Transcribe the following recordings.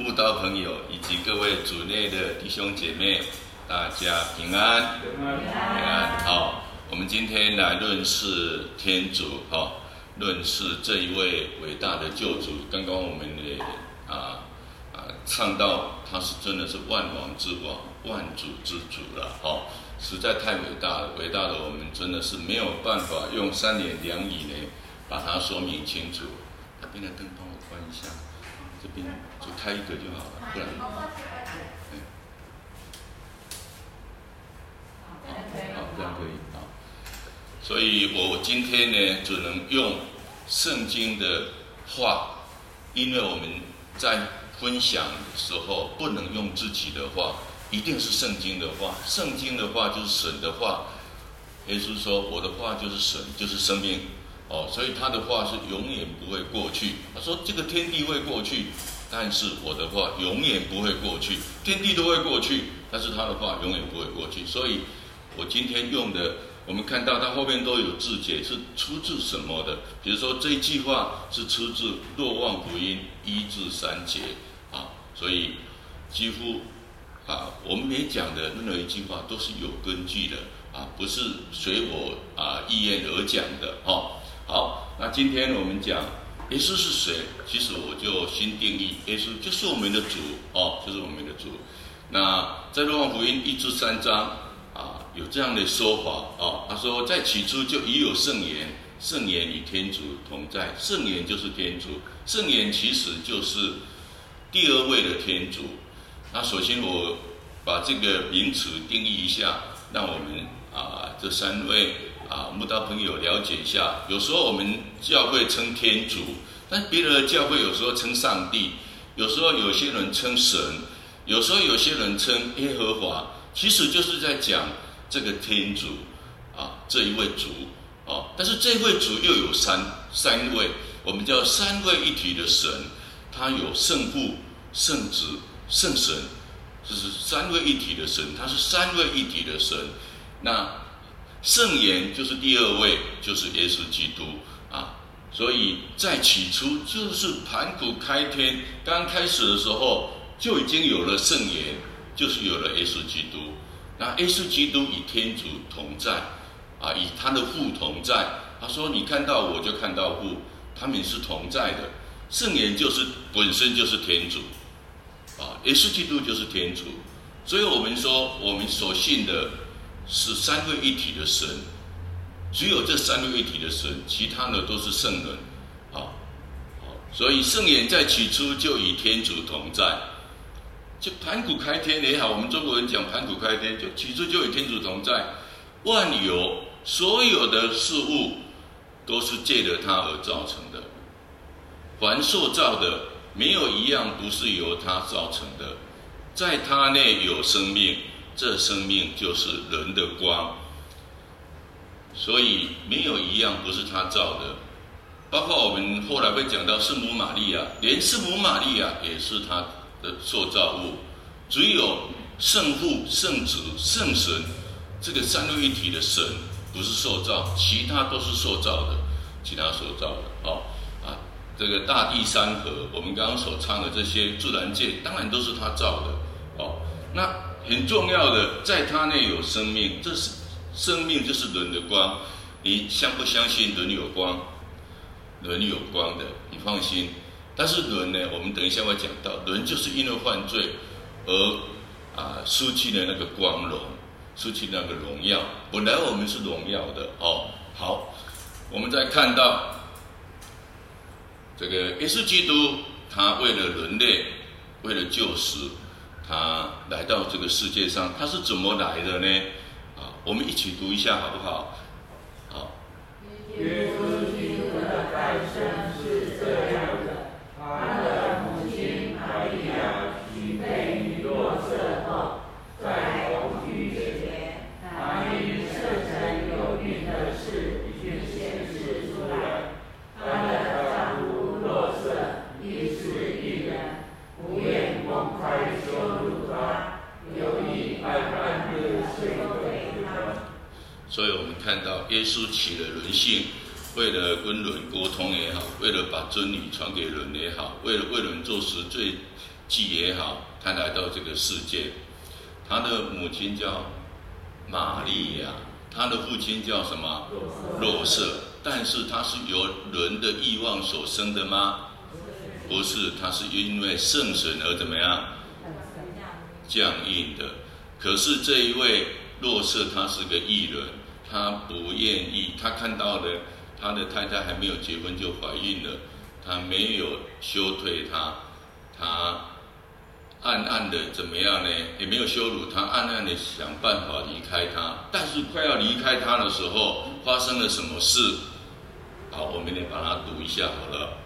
慕道朋友以及各位主内的弟兄姐妹，大家平安，平安，好，我们今天来认识天主，好，认识这一位伟大的救主。刚刚我们也啊啊唱到，他是真的是万王之王、万主之主了，好，实在太伟大了，伟大的我们真的是没有办法用三言两语呢把它说明清楚。那边的灯帮我关一下。这边就开一个就好了，不然，嗯，好，这样可以。啊。所以。我今天呢，只能用圣经的话，因为我们在分享的时候不能用自己的话，一定是圣经的话。圣经的话就是神的话。耶稣说：“我的话就是神，就是生命。”哦，所以他的话是永远不会过去。他说：“这个天地会过去，但是我的话永远不会过去。天地都会过去，但是他的话永远不会过去。”所以，我今天用的，我们看到他后面都有字节，是出自什么的？比如说这一句话是出自《若望福音》一至三节啊，所以几乎啊，我们每讲的任何一句话都是有根据的啊，不是随我啊意愿而讲的哦。好，那今天我们讲耶稣是谁？其实我就新定义，耶稣就是我们的主哦，就是我们的主。那在《若望福音》一至三章啊，有这样的说法哦。他说，在起初就已有圣言，圣言与天主同在，圣言就是天主，圣言其实就是第二位的天主。那首先我把这个名词定义一下，让我们啊这三位。啊，慕道朋友了解一下。有时候我们教会称天主，但别的教会有时候称上帝，有时候有些人称神，有时候有些人称耶和华，其实就是在讲这个天主啊，这一位主啊。但是这位主又有三三位，我们叫三位一体的神，他有圣父、圣子、圣神，这是三位一体的神，他是三位一体的神。那圣言就是第二位，就是耶稣基督啊，所以在起初就是盘古开天刚开始的时候就已经有了圣言，就是有了耶稣基督。那耶稣基督与天主同在啊，与他的父同在。他说：“你看到我就看到父，他们是同在的。”圣言就是本身就是天主啊，耶稣基督就是天主。所以我们说，我们所信的。是三位一体的神，只有这三位一体的神，其他的都是圣人，啊，好，所以圣言在起初就与天主同在，就盘古开天也好，我们中国人讲盘古开天，就起初就与天主同在，万有所有的事物都是借着他而造成的，凡塑造的没有一样不是由他造成的，在他内有生命。这生命就是人的光，所以没有一样不是他造的，包括我们后来会讲到圣母玛利亚，连圣母玛利亚也是他的受造物。只有圣父、圣子、圣神这个三位一体的神不是受造，其他都是受造的，其他受造的。哦啊，这个大地山河，我们刚刚所唱的这些自然界，当然都是他造的。哦，那。很重要的，在他内有生命，这是生命，就是人的光。你相不相信人有光？人有光的，你放心。但是人呢？我们等一下会讲到，人就是因为犯罪而啊失去了那个光荣，失去那个荣耀。本来我们是荣耀的哦。好，我们再看到这个耶稣基督，他为了人类，为了救赎。他来到这个世界上，他是怎么来的呢？啊，我们一起读一下好不好？好。看到耶稣起了人性，为了跟人沟通也好，为了把真理传给人也好，为了为人做实最记也好，他来到这个世界，他的母亲叫玛利亚，他的父亲叫什么？若瑟。但是他是由人的欲望所生的吗？不是，他是因为圣神而怎么样？降印的。可是这一位若瑟，他是个异人，他不愿意，他看到的他的太太还没有结婚就怀孕了，他没有休退他，他暗暗的怎么样呢？也没有羞辱他，暗暗的想办法离开他。但是快要离开他的时候，发生了什么事？好，我们来把它读一下好了。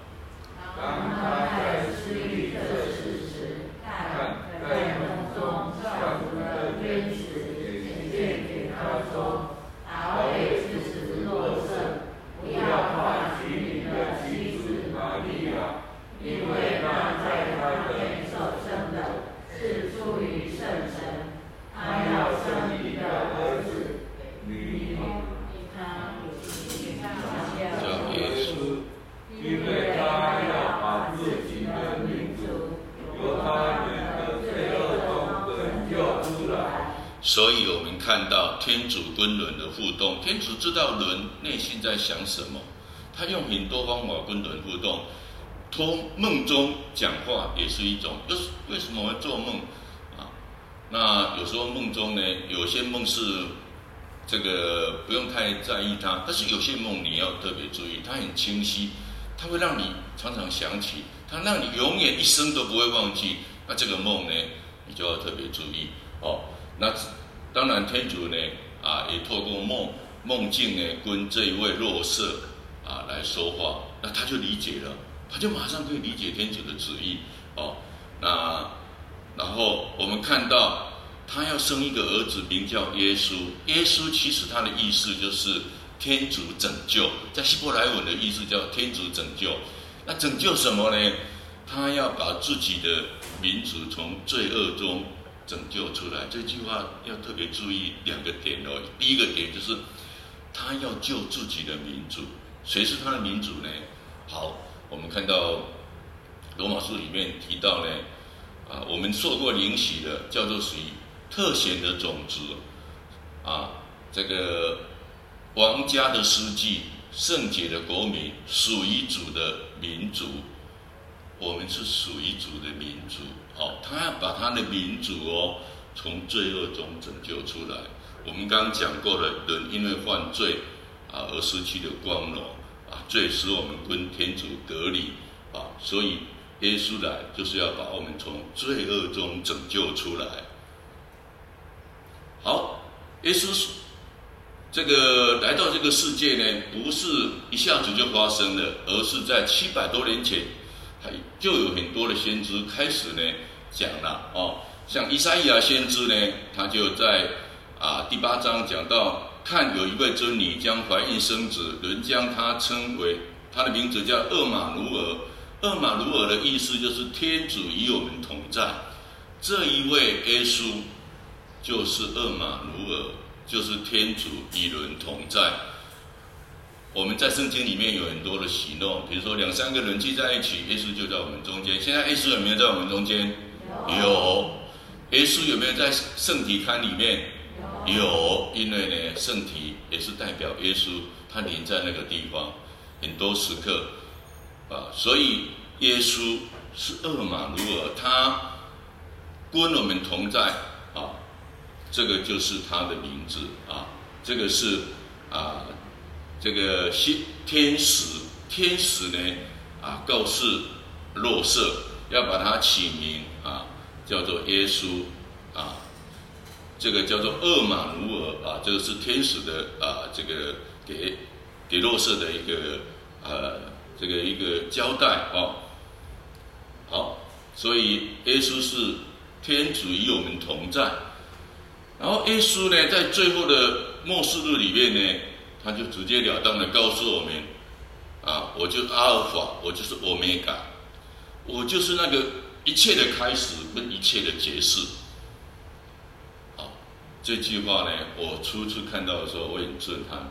当他在思虑这事时，看，在梦中，上主的天使显现给他说：“大卫之子若瑟，不要怕娶你的妻子玛利亚，因为那在他内所生的，是出于圣神，他要生一个儿子，你以他。”叫耶稣，因为他要把自己的民族由他们的罪恶中拯救出来。所以我们看到天主跟人的互动，天主知道人内心在想什么，他用很多方法跟人互动。托梦中讲话也是一种，就是为什么会做梦啊？那有时候梦中呢，有些梦是。这个不用太在意它，但是有些梦你要特别注意，它很清晰，它会让你常常想起，它让你永远一生都不会忘记。那这个梦呢，你就要特别注意哦。那当然天主呢啊，也透过梦梦境呢，跟这一位若瑟啊来说话，那他就理解了，他就马上可以理解天主的旨意哦。那然后我们看到。他要生一个儿子，名叫耶稣。耶稣其实他的意思就是天主拯救，在希伯来文的意思叫天主拯救。那拯救什么呢？他要把自己的民族从罪恶中拯救出来。这句话要特别注意两个点哦。第一个点就是他要救自己的民族。谁是他的民族呢？好，我们看到罗马书里面提到呢，啊，我们受过灵洗的叫做谁？特选的种子，啊，这个王家的司祭，圣洁的国民，属于主的民族，我们是属于主的民族。哦，他要把他的民族哦，从罪恶中拯救出来。我们刚刚讲过了，人因为犯罪啊而失去了光荣啊，罪使我们跟天主隔离啊，所以耶稣来就是要把我们从罪恶中拯救出来。好，耶稣这个来到这个世界呢，不是一下子就发生了，而是在七百多年前，就有很多的先知开始呢讲了哦。像以赛亚先知呢，他就在啊第八章讲到，看有一位真女将怀孕生子，人将他称为他的名字叫厄玛奴尔。厄玛奴尔的意思就是天主与我们同在。这一位耶稣。就是厄玛奴尔，就是天主与人同在。我们在圣经里面有很多的喜诺，比如说两三个人聚在一起，耶稣就在我们中间。现在耶稣有没有在我们中间？有。有。耶稣有没有在圣体龛里面？有。有。因为呢，圣体也是代表耶稣，他临在那个地方，很多时刻啊，所以耶稣是厄玛努尔，他跟我们同在啊。这个就是他的名字啊，这个是啊，这个天天使天使呢啊，告诉若瑟要把他起名啊，叫做耶稣啊，这个叫做厄玛奴耳啊，这个是天使的啊，这个给给若瑟的一个呃这个一个交代啊。好，所以耶稣是天主与我们同在。然后耶稣呢，在最后的末世日里面呢，他就直截了当的告诉我们：啊，我就阿尔法，我就是欧米伽，我就是那个一切的开始跟一切的结束。好，这句话呢，我初次看到的时候，我很震撼。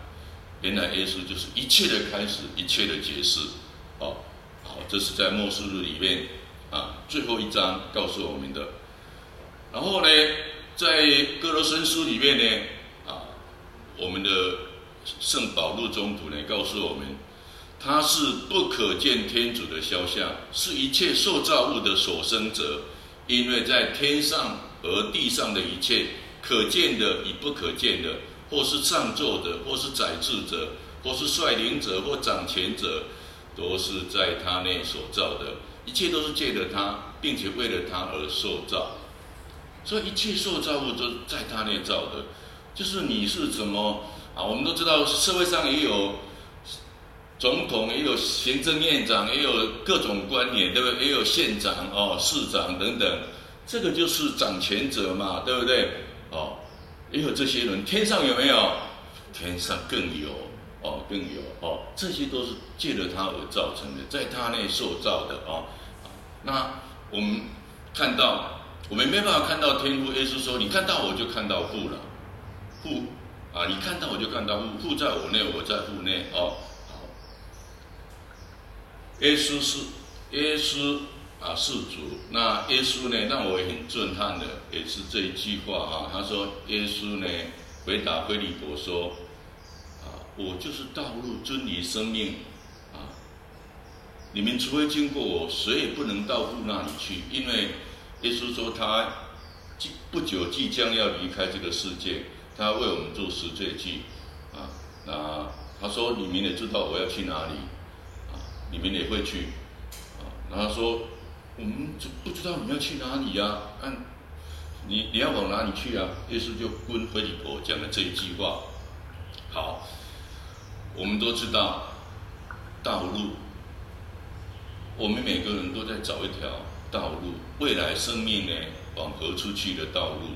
原来耶稣就是一切的开始，一切的结束。好，好，这是在末世日里面啊，最后一章告诉我们的。然后呢，在哥罗森书里面呢，啊，我们的圣保禄宗徒呢告诉我们，他是不可见天主的肖像，是一切受造物的所生者，因为在天上和地上的一切可见的与不可见的，或是上座的，或是宰制者，或是率领者，或掌权者，都是在他内所造的，一切都是借着他，并且为了他而受造。所以一切受造物都在他内造的，就是你是怎么啊？我们都知道社会上也有总统，也有行政院长，也有各种官员，对不对？也有县长哦、市长等等，这个就是掌权者嘛，对不对？哦，也有这些人，天上有没有？天上更有哦，更有哦，这些都是借着他而造成的，在他内受造的哦。那我们看到。我们没办法看到天父，耶稣说：“你看到我就看到父了，父啊，你看到我就看到父，父在我内，我在父内。”哦，好。耶稣是耶稣啊，是主。那耶稣呢，让我也很震撼的，也是这一句话啊。他说：“耶稣呢，回答腓利伯说：‘啊，我就是道路、真理、生命啊！你们除非经过我，谁也不能到父那里去，因为。’”耶稣说：“他即不久即将要离开这个世界，他为我们做赎罪记啊。那他说：‘你们也知道我要去哪里啊？你们也会去啊。’然后他说：‘我们就不知道你要去哪里呀？按、你你要往哪里去啊？’耶稣就跟腓利伯讲了这一句话。好，我们都知道道路，我们每个人都在找一条。”道路，未来生命呢，往何处去的道路？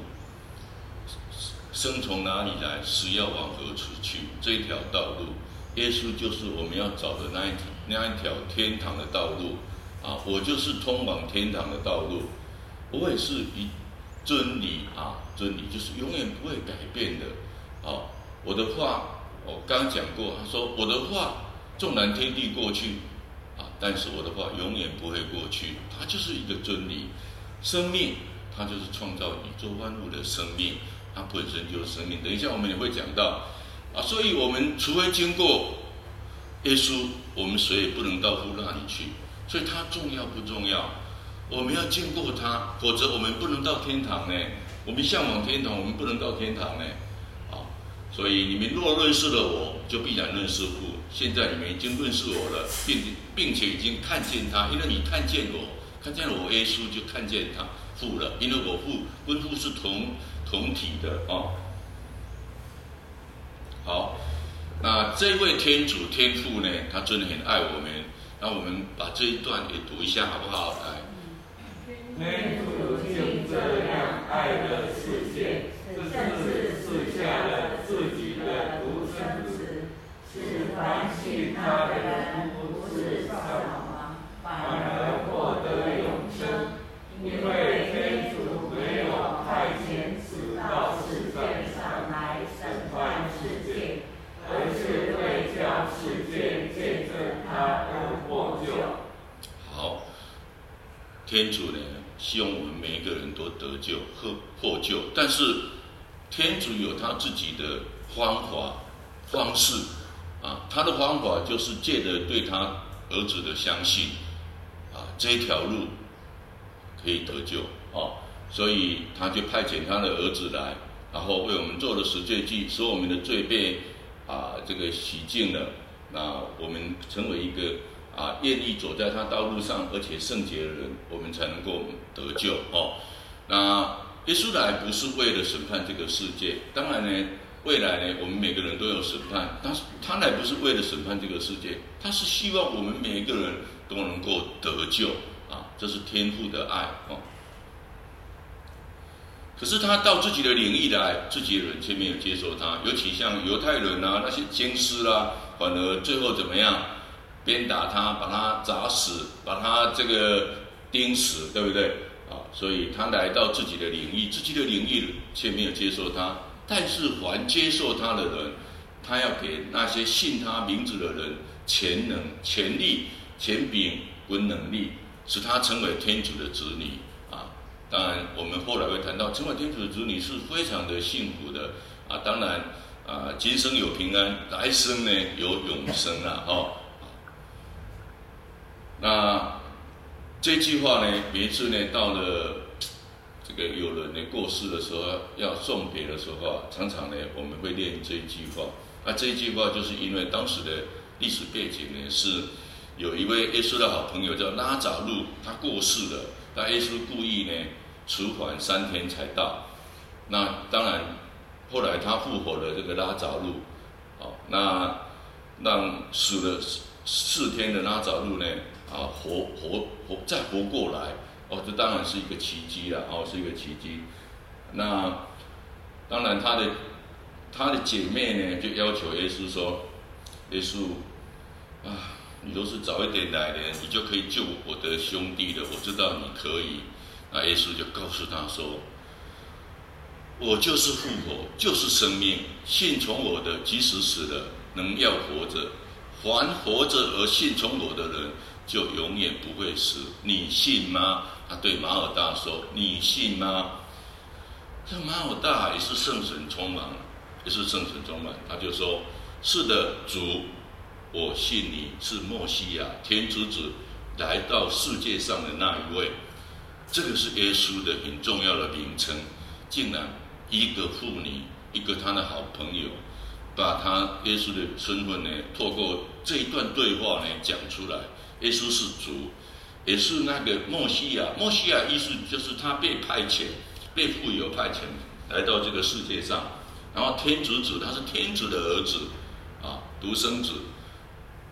生从哪里来，死要往何处去？这一条道路，耶稣就是我们要找的那一条那一条天堂的道路啊！我就是通往天堂的道路，我也是一真理啊！真理就是永远不会改变的。啊，我的话我刚讲过，他说我的话纵然天地过去啊。但是我的话永远不会过去，它就是一个真理，生命它就是创造宇宙万物的生命，它本身就是生命。等一下我们也会讲到，啊，所以我们除非经过耶稣，我们谁也不能到父那里去。所以它重要不重要？我们要经过它，否则我们不能到天堂呢。我们向往天堂，我们不能到天堂呢。啊所以你们若认识了我，就必然认识父。现在你们已经认识我了，并并且已经看见他，因为你看见我，看见了我耶稣，就看见他父了。因为我父跟父是同同体的哦。好，那这位天主天父呢，他真的很爱我们。那我们把这一段也读一下，好不好？来，天主竟这样爱了世界，甚至赐下了自己的独生子，使凡信他的人不至丧亡，反而获得天主呢，希望我们每一个人都得救和获救，但是。天主有他自己的方法方式啊，他的方法就是借着对他儿子的相信啊，这一条路可以得救啊，所以他就派遣他的儿子来，然后为我们做了十罪祭，使我们的罪被啊这个洗净了，那我们成为一个啊愿意走在他道路上而且圣洁的人，我们才能够得救哦，那。耶稣来不是为了审判这个世界，当然呢，未来呢，我们每个人都有审判。但是他来不是为了审判这个世界，他是希望我们每一个人都能够得救啊，这是天父的爱哦。可是他到自己的领域来，自己的人却没有接受他，尤其像犹太人啊，那些经师啦，反而最后怎么样，鞭打他，把他砸死，把他这个钉死，对不对？啊，所以他来到自己的领域，自己的领域却没有接受他。但是凡接受他的人，他要给那些信他名字的人潜能、潜力、钱柄跟能力，使他成为天主的子女啊。当然，我们后来会谈到成为天主的子女是非常的幸福的啊。当然啊，今生有平安，来生呢有永生啊。哦，那这句话呢，每次呢到了这个有人呢过世的时候，要送别的时候啊，常常呢我们会念这一句话。那这一句话就是因为当时的历史背景呢是。有一位耶稣的好朋友叫拉匝禄，他过世了。那耶稣故意呢迟缓三天才到。那当然，后来他复活了这个拉匝禄，哦，那让死了四天的拉匝禄呢啊活活活再活过来，哦，这当然是一个奇迹了，哦，是一个奇迹。那当然他的他的姐妹呢就要求耶稣说，耶稣啊。你都是早一点来的，你就可以救我的兄弟了。我知道你可以。那耶稣就告诉他说：“我就是复活，就是生命。信从我的，即使死了，能要活着。凡活着而信从我的人，就永远不会死。你信吗？”他对马尔大说：“你信吗？”这马尔大也是圣神充满，也是圣神充满。他就说：“是的，主。”我信你是默西亚，天之子来到世界上的那一位，这个是耶稣的很重要的名称。竟然一个妇女，一个他的好朋友，把他耶稣的身份呢，透过这一段对话呢讲出来。耶稣是主，也是那个默西亚。默西亚意思就是他被派遣，被富有派遣来到这个世界上。然后天主子，他是天主的儿子啊，独生子。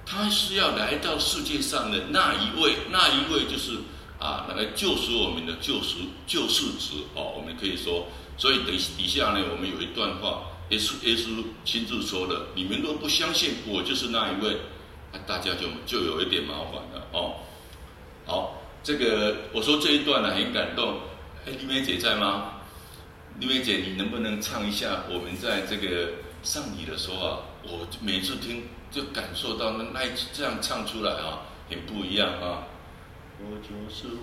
他是要来到世界上的那一位，那一位就是啊，来救赎我们的救赎救世主哦。我们可以说，所以等底下呢，我们有一段话，耶稣耶稣亲自说的：你们若不相信我就是那一位，那大家就就有一点麻烦了哦。好，这个我说这一段呢很感动。哎，丽梅姐在吗？丽梅姐，你能不能唱一下？我们在这个上礼的时候啊，我每次听。就感受到那那这样唱出来啊，很不一样啊。我就是复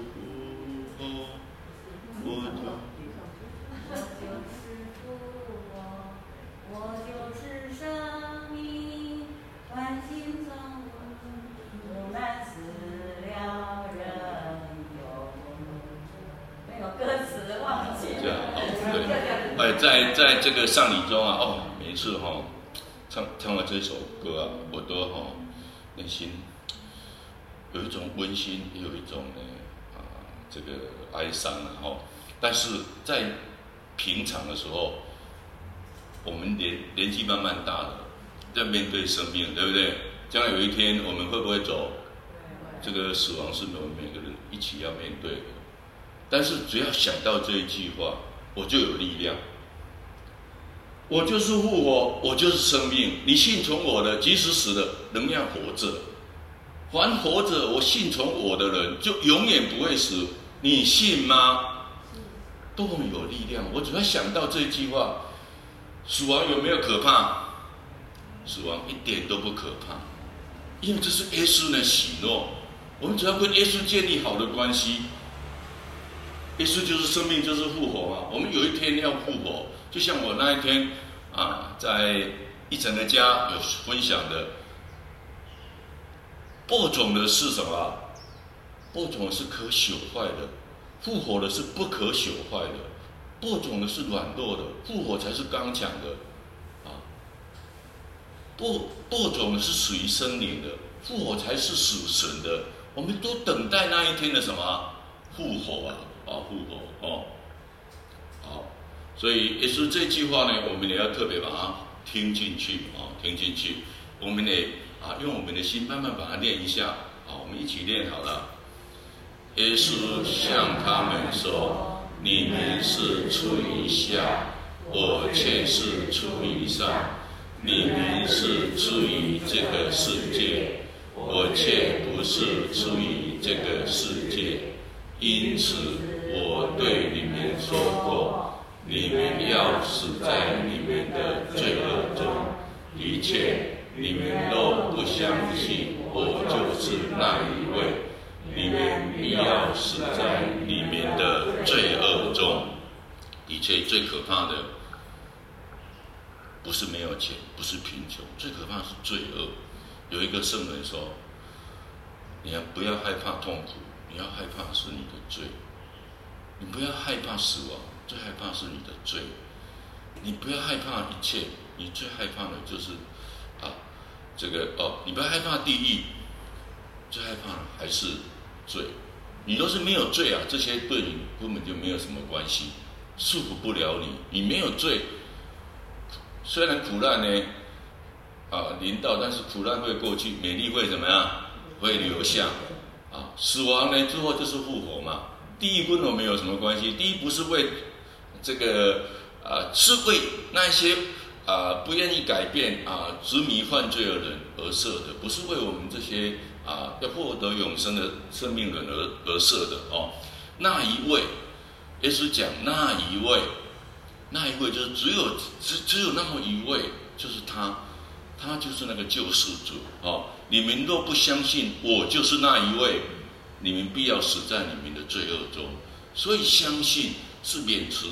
活，我就是复活，我就是生命，万心中无难死了人有。没有歌词忘记了。这样好，对。哎，在在这个丧礼中啊，哦，每一次哈、哦。唱唱完这首歌啊，我都哈内心有一种温馨，也有一种呢啊这个哀伤啊哈。但是在平常的时候，我们年年纪慢慢大了，在面对生命，对不对？将来有一天我们会不会走？这个死亡是我们每个人一起要面对的。但是只要想到这一句话，我就有力量。我就是复活，我就是生命。你信从我的，即使死了，仍要活着。凡活着，我信从我的人，就永远不会死。你信吗？多么有力量！我只要想到这句话，死亡有没有可怕？死亡一点都不可怕，因为这是耶稣的喜诺。我们只要跟耶稣建立好的关系，耶稣就是生命，就是复活嘛。我们有一天要复活。就像我那一天啊，在一整个家有分享的，播种的是什么？播种是可朽坏的，复活的是不可朽坏的。播种的是软弱的，复活才是刚强的。啊，播播种的是属于生灵的，复活才是属神的。我们都等待那一天的什么复活啊？啊，复活哦。好所以耶稣这句话呢，我们也要特别把它听进去啊，听进去。我们得啊，用我们的心慢慢把它念一下。好，我们一起念好了。耶稣向他们说：“你们是出于下，我却是出于上。你们是出于这个世界，我却不是出于这个世界。因此，我对你们说过。”你们要死在你们的罪恶中，一切你们都不相信我就是那一位，你们必要死在里面的罪恶中。的确，最可怕的不是没有钱，不是贫穷，最可怕是罪恶。有一个圣人说：“你要不要害怕痛苦？你要害怕是你的罪。你不要害怕死亡，最害怕是你的罪。你不要害怕一切，你最害怕的就是啊，这个哦，你不要害怕地狱，最害怕的还是罪。你都是没有罪啊，这些对你根本就没有什么关系。”束缚不了你，你没有罪，虽然苦难呢，啊临到，但是苦难会过去，美丽会怎么样？会留下，啊死亡呢之后就是复活嘛。地狱跟我们有什么关系，地狱不是为这个啊，是为那些啊不愿意改变啊执迷犯罪的人而设的，不是为我们这些啊要获得永生的生命人而而设的哦。那一位。耶稣讲那一位，那一位就是只有只只有那么一位，就是他，他就是那个救世主哦。你们若不相信我就是那一位，你们必要死在你们的罪恶中。所以相信是免除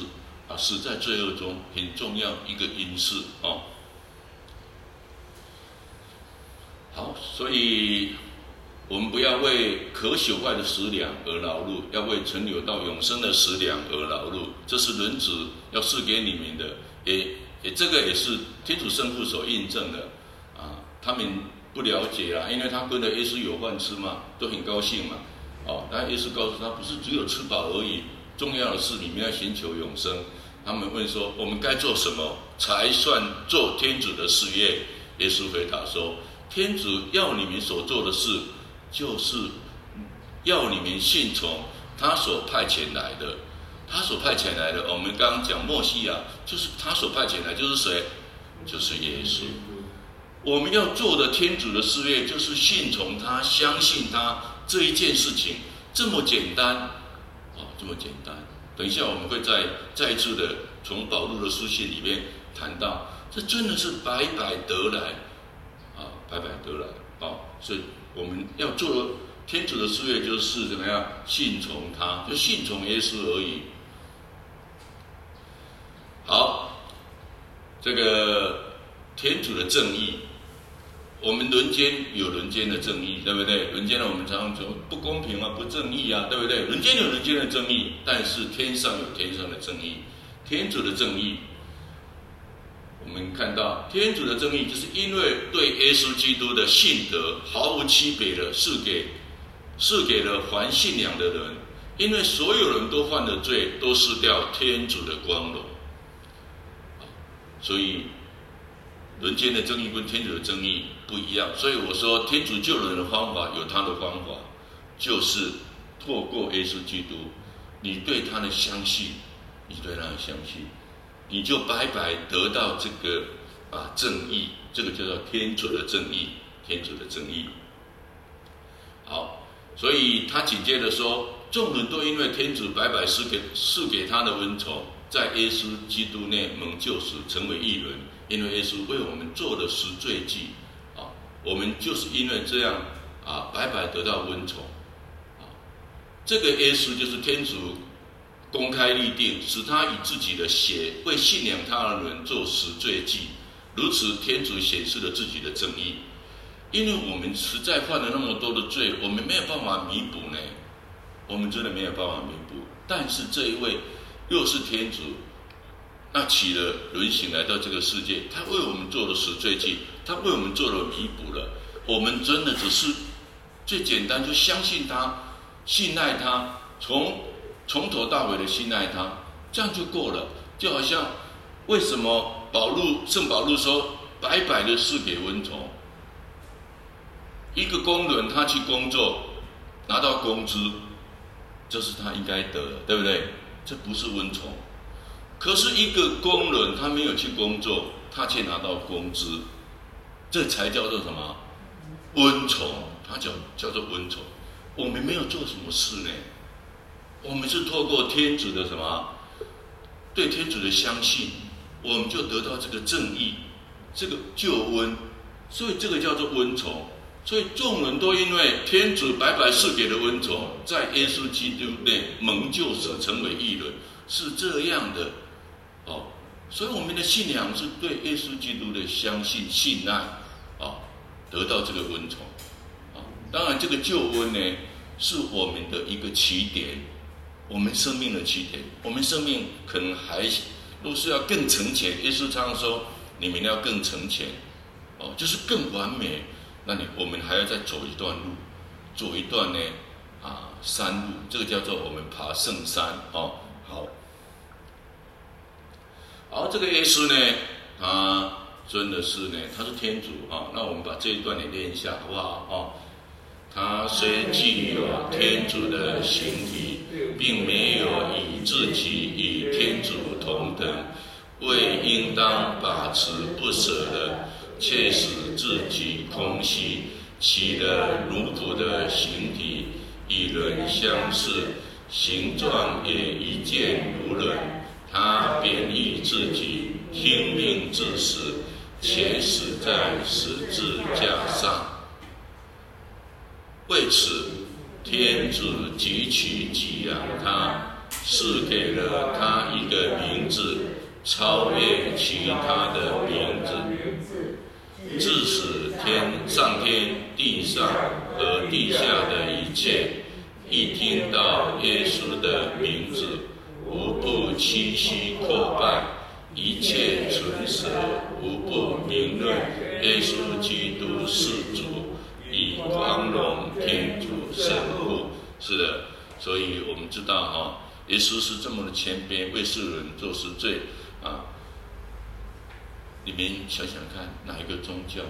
啊死在罪恶中很重要一个因素哦。好，所以。我们不要为可朽坏的食粮而劳碌，要为存留到永生的食粮而劳碌。这是轮子要赐给你们的，也也这个也是天主圣父所印证的。他们不了解啦，因为他跟着耶稣有饭吃嘛，都很高兴嘛。哦，但耶稣告诉他，不是只有吃饱而已，重要的是你们要寻求永生。他们问说，我们该做什么才算做天主的事业？耶稣回答说，天主要你们所做的事。就是要你们信从他所派遣来的，他所派遣来的。我们刚刚讲莫西亚，就是他所派遣来，就是谁？就是耶稣。我们要做的天主的事业，就是信从他，相信他这一件事情，这么简单啊，这么简单。等一下我们会再再一次的从保禄的书信里面谈到，这真的是白白得来啊，白白得来啊，所以。我们要做的天主的事业，就是怎么样信从他，就信从耶稣而已。好，这个天主的正义，我们人间有人间的正义，对不对？人间呢，我们常常说不公平啊，不正义啊，对不对？人间有人间的正义，但是天上有天上的正义，天主的正义。我们看到天主的正义，就是因为对耶稣基督的信德毫无区别的赐给赐给了凡信仰的人，因为所有人都犯了罪，都失掉天主的光荣。所以人间的正义跟天主的正义不一样。所以我说，天主救人的方法有他的方法，就是透过耶稣基督，你对他的相信，你对他的相信。你就白白得到这个啊正义，这个叫做天主的正义，天主的正义。好，所以他紧接着说，众人都因为天主白白赐给赐给他的恩宠，在耶稣基督内蒙救赎，成为义人。因为耶稣为我们做了赎罪祭，我们就是因为这样啊，白白得到恩宠。啊，这个耶稣就是天主。公开立定，使他以自己的血为信仰他的人做赎罪祭，如此天主显示了自己的正义。因为我们实在犯了那么多的罪，我们没有办法弥补呢，我们真的没有办法弥补。但是这一位又是天主，那起了人形来到这个世界，他为我们做了赎罪祭，他为我们做了弥补了。我们真的只是最简单，就相信他，信赖他，从。从头到尾的信赖他，这样就够了。就好像为什么保路圣保禄说白白的赐给恩宠，一个工人他去工作拿到工资，这是他应该得的，对不对？这不是恩宠。可是一个工人他没有去工作，他却拿到工资，这才叫做什么？温宠，他叫叫做温宠。我们没有做什么事呢？我们是透过天主的什么？对天主的相信，我们就得到这个正义，这个救恩，所以这个叫做温宠。所以众人都因为天主白白赐给的恩宠，在耶稣基督内蒙救赎，成为义人，是这样的。哦，所以我们的信仰是对耶稣基督的相信、信赖，得到这个恩宠。啊、当然这个救恩呢，是我们的一个起点，我们生命的起点。我们生命可能还都是要更成全。耶稣常说，你们要更成全，哦，就是更完美。那你我们还要再走一段路，走一段呢啊山路，这个叫做我们爬圣山哦。好，好，这个耶稣呢，他真的是呢，他是天主啊。那我们把这一段也念一下，好不好？哦，他虽具有天主的形体，并没有以自己与天主同等，为应当把持不舍的。却使自己空虚，起了奴仆的形体，与人相似，形状也一见如人。他便以自己听命自死，且死在十字架上。为此，天主极其给养他，赐给了他一个名字，超越其他的名字。致使天上天地上和地下的一切，一听到耶稣的名字，无不屈膝叩拜；一切唇舌无不明论耶稣基督是主，以光荣天主圣父。是的，所以我们知道哈，耶稣是这么的谦卑，为世人做赎罪啊。你们想想看，哪一个宗教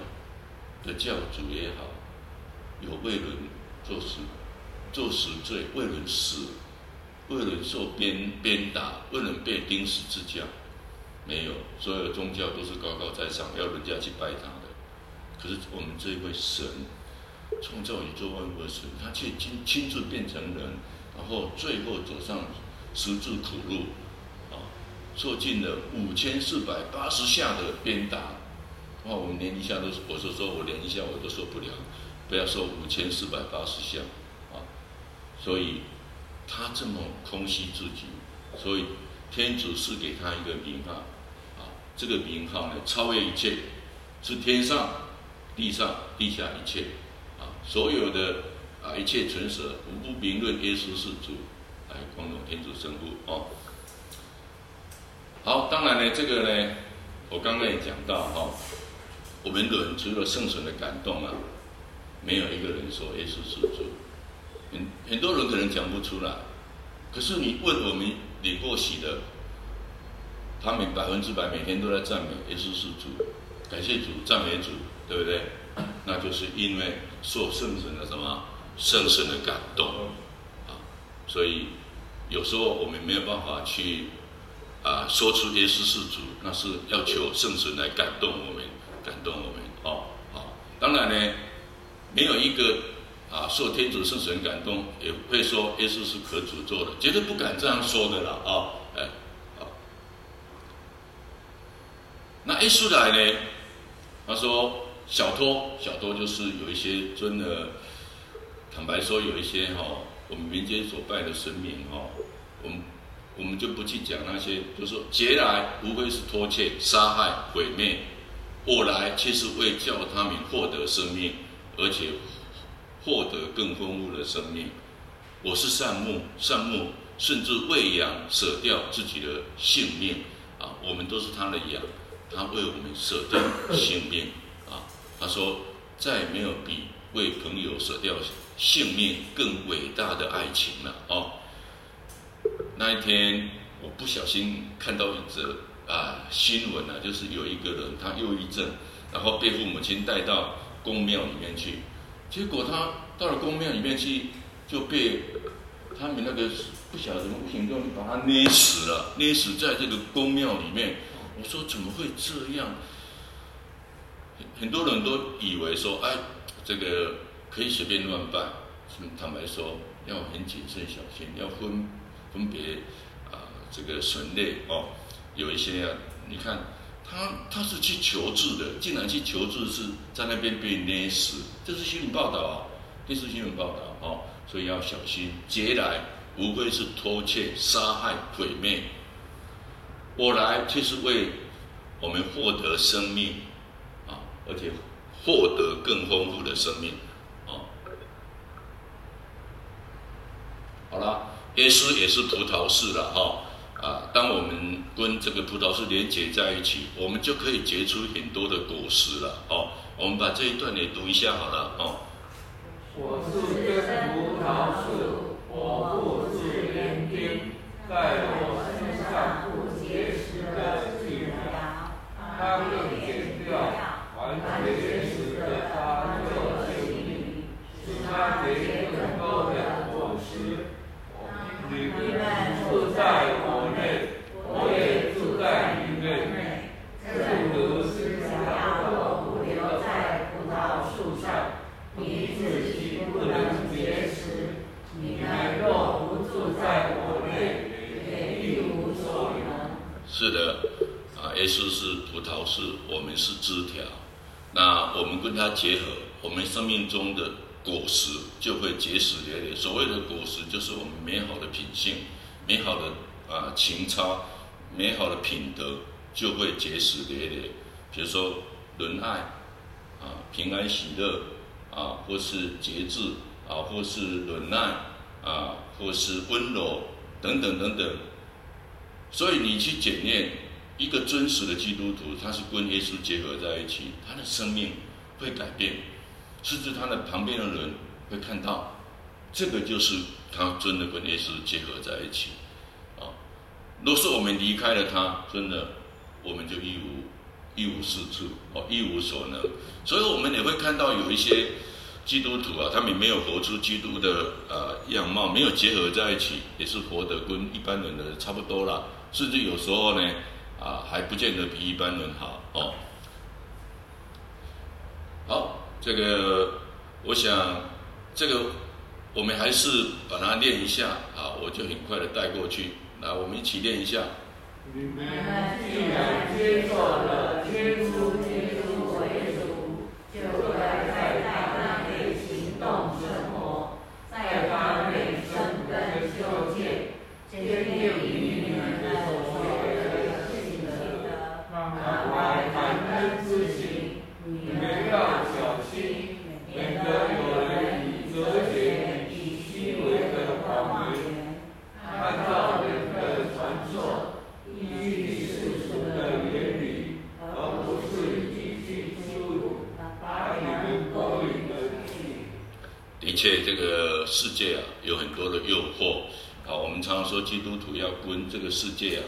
的教主也好，有为人做赎做死罪，为人死，为人受鞭鞭打，为人被钉十字架？没有，所有宗教都是高高在上，要人家去拜他的。可是我们这一位神，创造宇宙万物的神，他却亲亲自变成人，然后最后走上十字苦路。啊受尽了五千四百八十下的鞭打，哇！我们连一下都，我说说我连一下我都受不了，不要说五千四百八十下啊！所以他这么空虚自己，所以天主赐给他一个名号，这个名号呢，超越一切，是天上、地上、地下一切啊，所有的啊一切存舍，无不名论耶稣是主，来光荣天主圣父哦。好，当然呢，这个呢，我刚刚也讲到哈、哦，我们人除了圣神的感动啊，没有一个人说耶稣是主，很很多人可能讲不出来，可是你问我们领过洗的，他们百分之百每天都在赞美耶稣是主，感谢主，赞美主，对不对？那就是因为受圣神的什么圣神的感动啊，所以有时候我们没有办法去。啊，说出耶稣是主，那是要求圣神来感动我们，感动我们。哦，好、当然呢，没有一个啊受天主圣神感动，也会说耶稣是可主做的，绝对不敢这样说的啦。啊、那一出来呢？他说小偷，小偷就是有一些真的，坦白说，有一些哈、哦，我们民间所拜的神明哈、哦，我们。我们就不去讲那些，就说劫来无非是偷窃、杀害、毁灭，我来却是为叫他们获得生命，而且获得更丰富的生命。我是善牧，善牧甚至喂羊舍掉自己的性命啊！我们都是他的羊，他为我们舍掉性命啊！他说，再没有比为朋友舍掉性命更伟大的爱情了哦。那一天，我不小心看到一则啊新闻啊，就是有一个人他忧郁症，然后被父母亲带到宫庙里面去，结果他到了宫庙里面去，就被他们那个不晓得什么品种把他捏死了，捏死在这个宫庙里面。我说怎么会这样？很很多人都以为说，哎，这个可以随便乱办，坦白说要很谨慎小心，要分。分别啊，这个神类哦，有一些啊，你看他他是去求治的，竟然去求治是在那边被捏死，这是新闻报道啊，电视新闻报道哦，所以要小心。劫来无非是偷窃、杀害、毁灭，我来就是为我们获得生命啊，而且获得更丰富的生命啊。好了，耶稣也是葡萄树了哈。啊，当我们跟这个葡萄树连接在一起，我们就可以结出很多的果实了。哦，我们把这一段也读一下好了。哦，我是真葡萄树，我父是园丁，在我身上不结实的枝苗，他更剪掉完全结实的他就修理，使他结更多的果实。你们住在我。是的，啊，耶稣是是，我们是枝条。那我们跟它结合，我们生命中的果实就会结实累累。所谓的果实，就是我们美好的品性、美好的啊情操、美好的品德，就会结实累累。比如说仁爱啊、平安喜乐啊，或是节制啊，或是忍耐啊，或是温柔等等等等。所以你去检验一个真实的基督徒，他是跟耶稣结合在一起，他的生命会改变，甚至他的旁边的人会看到，这个就是他真的跟耶稣结合在一起。啊，若是我们离开了他，真的我们就一无一无是处，哦，一无所能。所以我们也会看到有一些基督徒啊，他们没有活出基督的呃样貌，没有结合在一起，也是活得跟一般人的差不多啦。甚至有时候呢，啊，还不见得比一般人好哦。好，这个我想，这个我们还是把它练一下啊，我就很快的带过去。来，我们一起练一下。你们既然接受了耶稣基督为主，就该在他那里行动生活，在他内生根修建，坚定于。而且这个世界啊，有很多的诱惑啊。我们常常说，基督徒要跟这个世界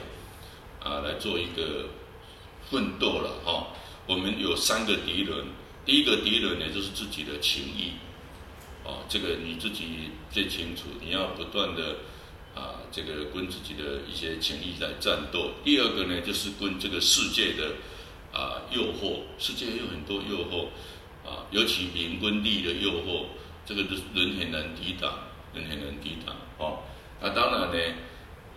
啊，啊来做一个奋斗了哈。我们有三个敌人，第一个敌人呢，就是自己的情谊，啊，这个你自己最清楚。你要不断的啊，这个跟自己的一些情谊在战斗。第二个呢，就是跟这个世界的啊诱惑，世界有很多诱惑啊，尤其名跟利的诱惑。这个就是人很难抵挡，人很难抵挡哦。那当然呢，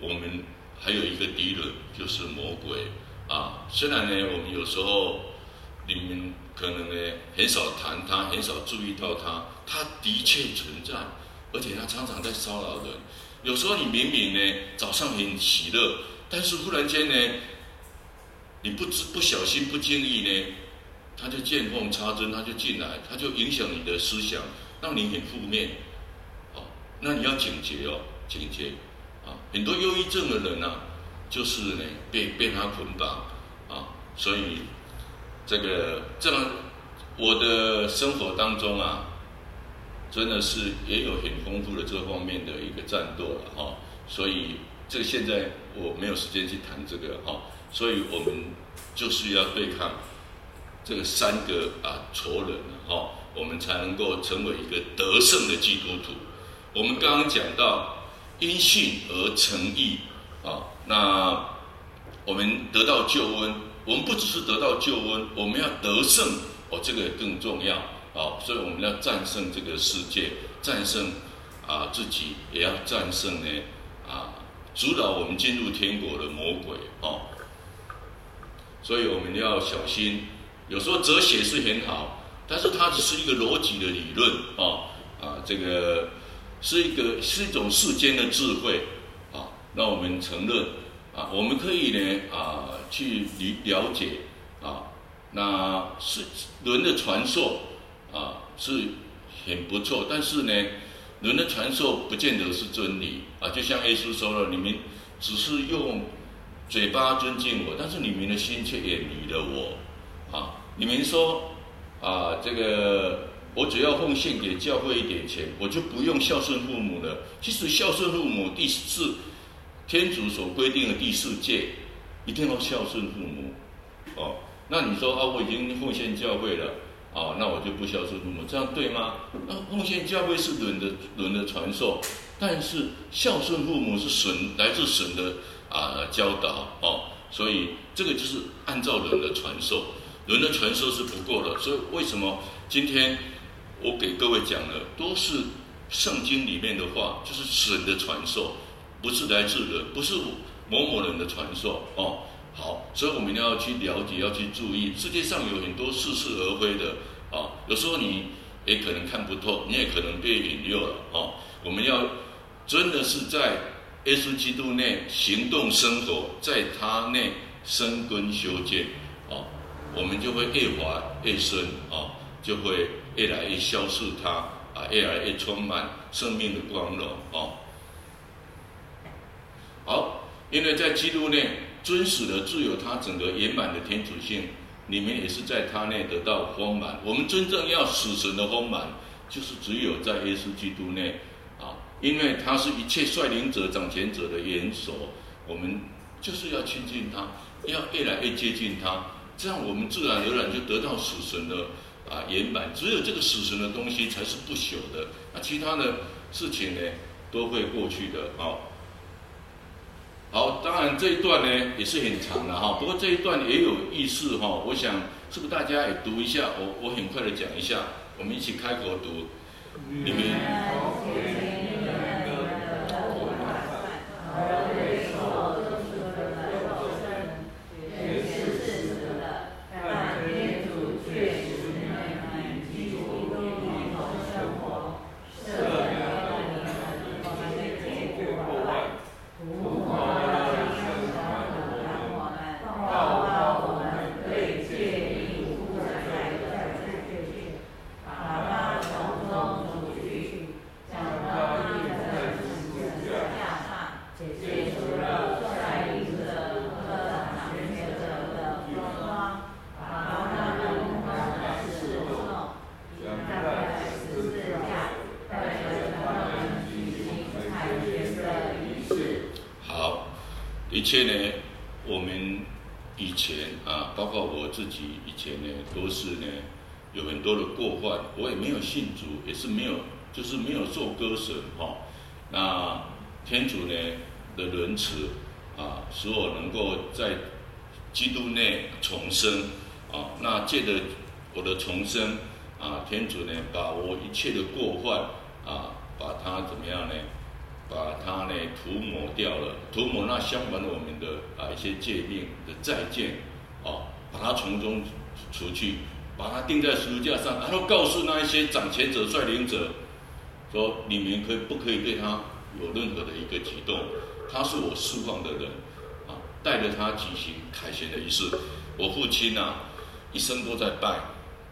我们还有一个敌人就是魔鬼啊。虽然呢，我们有时候你们可能呢很少谈他，很少注意到他，他的确存在，而且他常常在骚扰人。有时候你明明呢早上很喜乐，但是忽然间呢，你不知不小心不经意呢，他就见缝插针，他就进来，他就影响你的思想。让你很负面，哦，那你要警觉哦，警觉，啊，很多忧郁症的人啊，就是呢被被他捆绑，啊，所以这个这么我的生活当中啊，真的是也有很丰富的这方面的一个战斗了哈，所以这现在我没有时间去谈这个哈，所以我们就是要对抗这个三个啊仇人哈。我们才能够成为一个得胜的基督徒。我们刚刚讲到因信而成义啊，那我们得到救恩，我们不只是得到救恩，我们要得胜哦，这个更重要啊。所以我们要战胜这个世界，战胜啊自己，也要战胜呢啊阻挠我们进入天国的魔鬼哦。所以我们要小心。有时候哲学是很好，但是它只是一个逻辑的理论啊啊，这个是一个是一种世间的智慧啊。那我们承认啊，我们可以呢啊去理了解啊，那是轮的传授啊是很不错，但是呢，轮的传授不见得是真理啊。就像耶稣说了，你们只是用嘴巴尊敬我，但是你们的心却远离了我。啊，你们说啊，这个我只要奉献给教会一点钱，我就不用孝顺父母了。其实孝顺父母第四天主所规定的第四戒，一定要孝顺父母。哦，那你说啊，我已经奉献教会了，啊，那我就不孝顺父母，这样对吗？那奉献教会是人的人的传授，但是孝顺父母是神来自神的啊教导哦，所以这个就是按照人的传授。人的传授是不够的，所以为什么今天我给各位讲的都是圣经里面的话，就是神的传授，不是来自人，不是某某人的传授哦。好，所以我们要去了解，要去注意，世界上有很多似是而非的啊、有时候你也可能看不透，你也可能被引诱了哦。我们要真的是在耶稣基督内行动生活，在他内生根修建哦。我们就会越滑越深啊，就会越来越消失它啊，越来越充满生命的光荣啊。好，因为在基督内真实的自有他整个圆满的天主性，你们也是在他内得到丰满。我们真正要死神的丰满，就是只有在耶稣基督内啊，因为他是一切率领者、掌权者的元首，我们就是要亲近他，要越来越接近他。这样我们自然而然就得到死神的啊圆满，只有这个死神的东西才是不朽的，那其他的事情呢都会过去的啊。好，当然这一段呢也是很长的哈，不过这一段也有意思哈，我想是不是大家也读一下？我我很快的讲一下，我们一起开口读，你们。切呢，我们以前啊，包括我自己以前呢，都是呢有很多的过患。我也没有信主，也是没有，就是没有做歌神哈、哦。那天主呢的仁慈啊，使我能够在基督内重生啊。那借着我的重生啊，天主呢把我一切的过患啊，把它怎么样呢？把它呢涂抹掉了，涂抹那相反我们的啊一些诫命的再见，哦，把它从中除去，把它钉在十字架上，然后告诉那一些掌权者、率领者，说你们可以不可以对他有任何的一个举动？他是我释放的人，啊，带着他举行凯旋的仪式。我父亲呐、一生都在拜，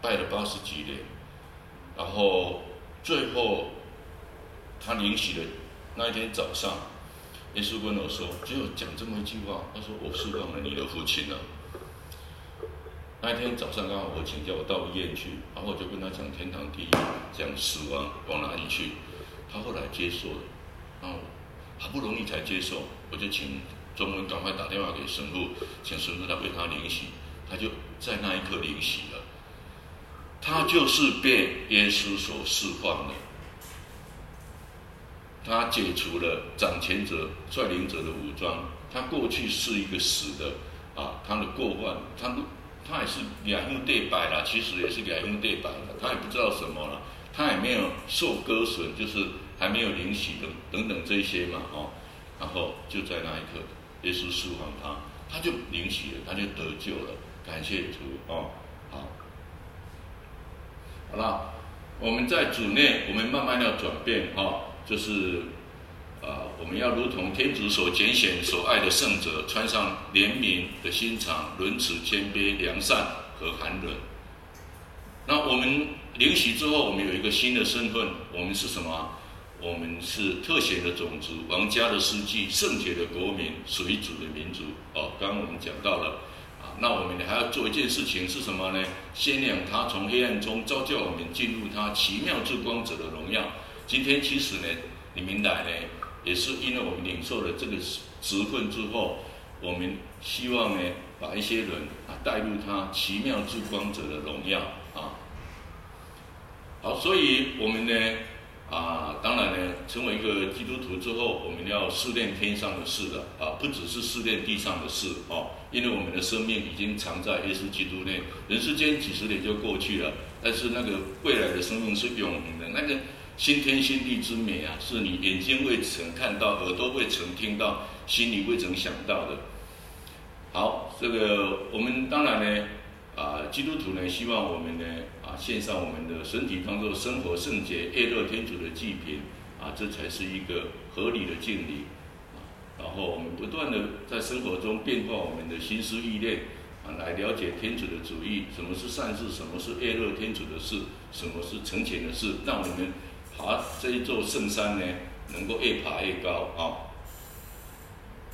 拜了八十几年，然后最后他领洗了。那一天早上，耶稣跟我说，只有讲这么一句话，他说我释放了你的父亲了。那一天早上刚好我请假，我到医院去，然后我就跟他讲天堂地狱，讲死亡往哪里去。他后来接受了，然后好不容易才接受，我就请中文赶快打电话给神父，请神父来为他领洗，他就在那一刻领洗了。他就是被耶稣所释放的。他解除了掌权者、率领者的武装。他过去是一个死的，啊，他的过患，他他也是两用对白了，其实也是两用对白了，他也不知道什么了，他也没有受割损，就是还没有领洗的等等这些嘛，哦，然后就在那一刻，耶稣释放他，他就领洗了，他就得救了。感谢主哦，好，好了，我们在主内，我们慢慢要转变哦，就是啊，我们要如同天主所拣选、所爱的圣者，穿上怜悯的心肠、仁慈、谦卑、良善和寒冷。那我们领洗之后，我们有一个新的身份，我们是什么？我们是特选的种族，王家的世纪，圣洁的国民，属于主的民族。哦，刚刚我们讲到了。那我们还要做一件事情是什么呢？先让他从黑暗中召叫我们进入他奇妙之光者的荣耀。今天其实呢，你们来呢，也是因为我们领受了这个职分之后，我们希望呢，把一些人啊带入他奇妙之光者的荣耀啊。好，所以我们呢。啊，当然呢，成为一个基督徒之后，我们要试炼天上的事了啊，不只是试炼地上的事哦。因为我们的生命已经藏在耶稣基督内，人世间几十年就过去了，但是那个未来的生命是永恒的，那个新天新地之美啊，是你眼睛未曾看到，耳朵未曾听到，心里未曾想到的。好，这个我们当然呢。啊，基督徒呢，希望我们呢，啊，献上我们的身体当做生活圣洁、悦乐天主的祭品，啊，这才是一个合理的敬礼。然后我们不断的在生活中变化我们的心思意念，啊，来了解天主的主意，什么是善事，什么是悦乐天主的事，什么是诚虔的事，让我们爬这一座圣山呢，能够越爬越高啊。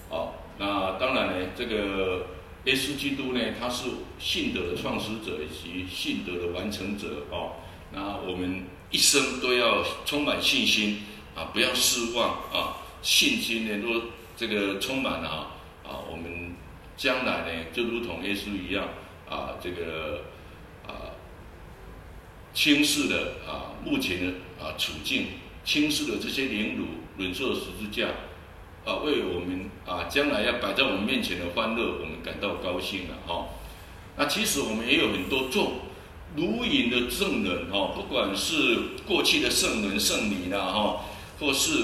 好，那当然呢，这个。耶稣基督呢，他是信德的创始者以及信德的完成者哦。那我们一生都要充满信心啊，不要失望啊。信心呢，若这个充满了啊，啊，我们将来呢，就如同耶稣一样啊，这个，轻视的啊，目前的啊处境，轻视的这些凌辱，忍受十字架。啊，为我们啊，将来要摆在我们面前的欢乐，我们感到高兴了哈。那其实我们也有很多做如影的证人哈，不管是过去的圣人圣女啦哈，或是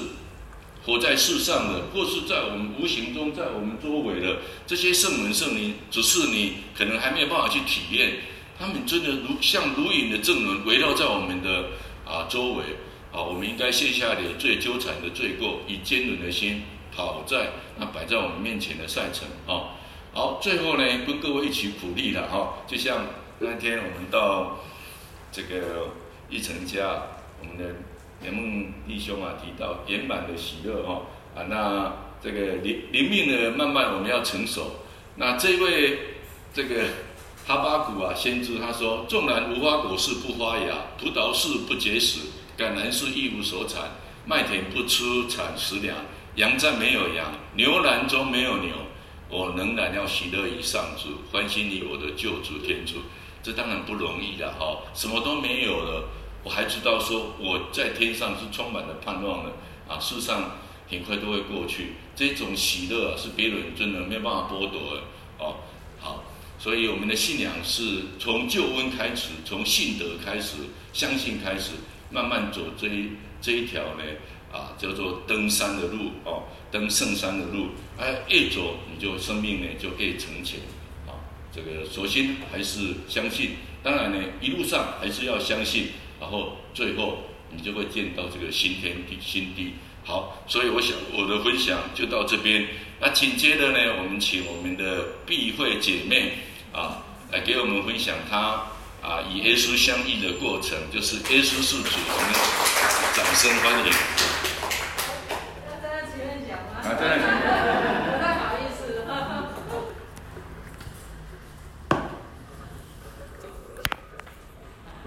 活在世上的，或是在我们无形中在我们周围的这些圣人圣女，只是你可能还没有办法去体验，他们真的如像如影的证人围绕在我们的啊周围啊，我们应该卸下脸最纠缠的罪过，以坚韧的心。跑在那摆在我们面前的赛程啊，好，最后呢，跟各位一起鼓励了哈，就像那天我们到这个一成家，我们的圆梦弟兄啊提到圆满的喜乐哈啊，那这个灵灵命呢，慢慢我们要成熟。那这位这个哈巴谷啊先知他说：纵然无花果树不发芽，葡萄树不结实，橄榄树一无所产，麦田不出产食粮。羊站没有羊，牛栏中没有牛，我仍然要喜乐于上主，欢欣于我的救主天主。这当然不容易了哈，什么都没有了，我还知道说我在天上是充满了盼望的啊，世上很快都会过去。这种喜乐啊，是别人真的没有办法剥夺的。所以我们的信仰是从救恩开始，从信德开始，相信开始，慢慢走这一这一条呢。啊，叫做登山的路哦，登圣山的路，哎，越走你就生命呢就越成全啊。这个首先还是相信，当然呢一路上还是要相信，然后最后你就会见到这个新天地新地。好，所以我想我的分享就到这边。那紧接着呢，我们请我们的碧慧姐妹啊，来给我们分享他啊与耶稣相遇的过程，就是耶稣是主，我们掌声欢迎。啊站在前面讲吗？啊，